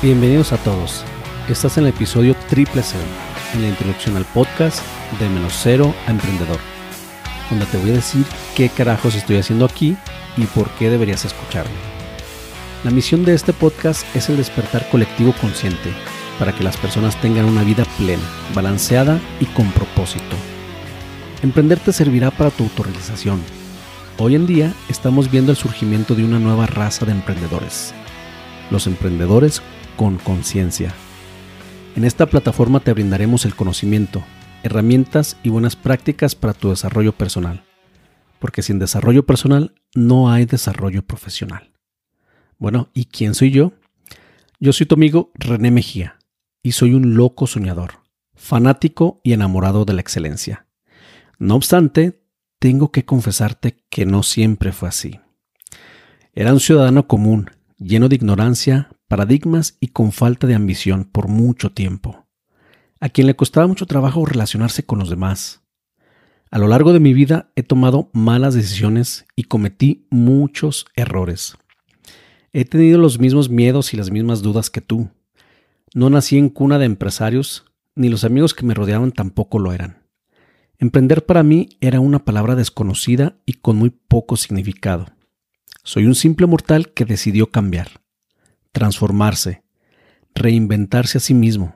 Bienvenidos a todos. Estás en el episodio triple cero, en la introducción al podcast de menos cero a emprendedor, donde te voy a decir qué carajos estoy haciendo aquí y por qué deberías escucharme. La misión de este podcast es el despertar colectivo consciente para que las personas tengan una vida plena, balanceada y con propósito. Emprender te servirá para tu autorrealización. Hoy en día estamos viendo el surgimiento de una nueva raza de emprendedores, los emprendedores con conciencia. En esta plataforma te brindaremos el conocimiento, herramientas y buenas prácticas para tu desarrollo personal, porque sin desarrollo personal no hay desarrollo profesional. Bueno, ¿y quién soy yo? Yo soy tu amigo René Mejía y soy un loco soñador, fanático y enamorado de la excelencia. No obstante, tengo que confesarte que no siempre fue así. Era un ciudadano común, lleno de ignorancia, paradigmas y con falta de ambición por mucho tiempo, a quien le costaba mucho trabajo relacionarse con los demás. A lo largo de mi vida he tomado malas decisiones y cometí muchos errores. He tenido los mismos miedos y las mismas dudas que tú. No nací en cuna de empresarios, ni los amigos que me rodeaban tampoco lo eran. Emprender para mí era una palabra desconocida y con muy poco significado. Soy un simple mortal que decidió cambiar transformarse, reinventarse a sí mismo.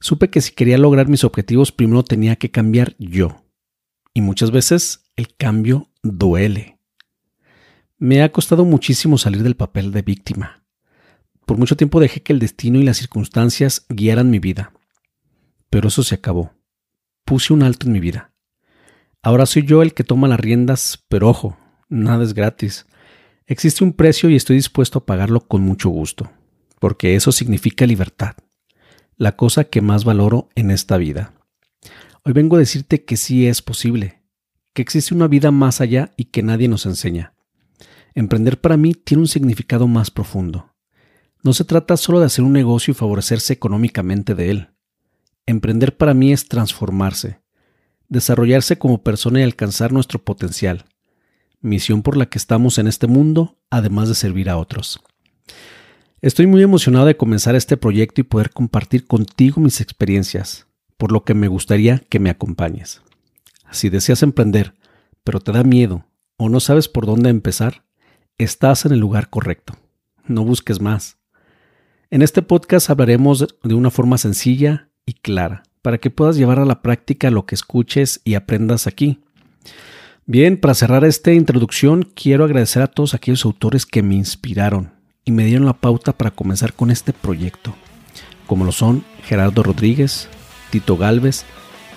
Supe que si quería lograr mis objetivos primero tenía que cambiar yo. Y muchas veces el cambio duele. Me ha costado muchísimo salir del papel de víctima. Por mucho tiempo dejé que el destino y las circunstancias guiaran mi vida. Pero eso se acabó. Puse un alto en mi vida. Ahora soy yo el que toma las riendas, pero ojo, nada es gratis. Existe un precio y estoy dispuesto a pagarlo con mucho gusto, porque eso significa libertad, la cosa que más valoro en esta vida. Hoy vengo a decirte que sí es posible, que existe una vida más allá y que nadie nos enseña. Emprender para mí tiene un significado más profundo. No se trata solo de hacer un negocio y favorecerse económicamente de él. Emprender para mí es transformarse, desarrollarse como persona y alcanzar nuestro potencial misión por la que estamos en este mundo, además de servir a otros. Estoy muy emocionado de comenzar este proyecto y poder compartir contigo mis experiencias, por lo que me gustaría que me acompañes. Si deseas emprender, pero te da miedo o no sabes por dónde empezar, estás en el lugar correcto. No busques más. En este podcast hablaremos de una forma sencilla y clara, para que puedas llevar a la práctica lo que escuches y aprendas aquí. Bien, para cerrar esta introducción, quiero agradecer a todos aquellos autores que me inspiraron y me dieron la pauta para comenzar con este proyecto, como lo son Gerardo Rodríguez, Tito Galvez,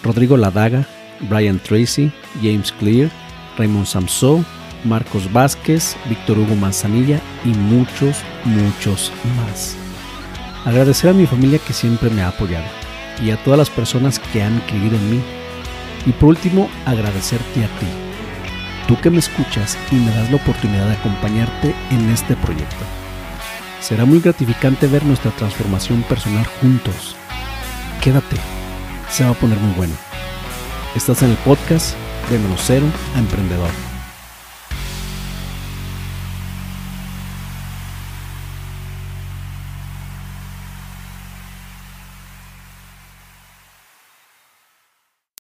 Rodrigo Ladaga, Brian Tracy, James Clear, Raymond Samso, Marcos Vázquez, Víctor Hugo Manzanilla y muchos, muchos más. Agradecer a mi familia que siempre me ha apoyado y a todas las personas que han creído en mí. Y por último, agradecerte a ti tú que me escuchas y me das la oportunidad de acompañarte en este proyecto. Será muy gratificante ver nuestra transformación personal juntos. Quédate, se va a poner muy bueno. Estás en el podcast de menos a emprendedor.